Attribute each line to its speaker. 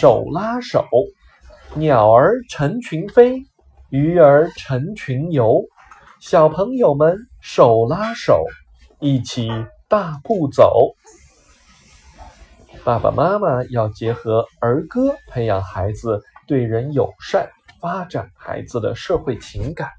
Speaker 1: 手拉手鸟儿成群飞鱼儿成群游小朋友们手拉手一起大步走。爸爸妈妈要结合儿歌培养孩子对人友善发展孩子的社会情感。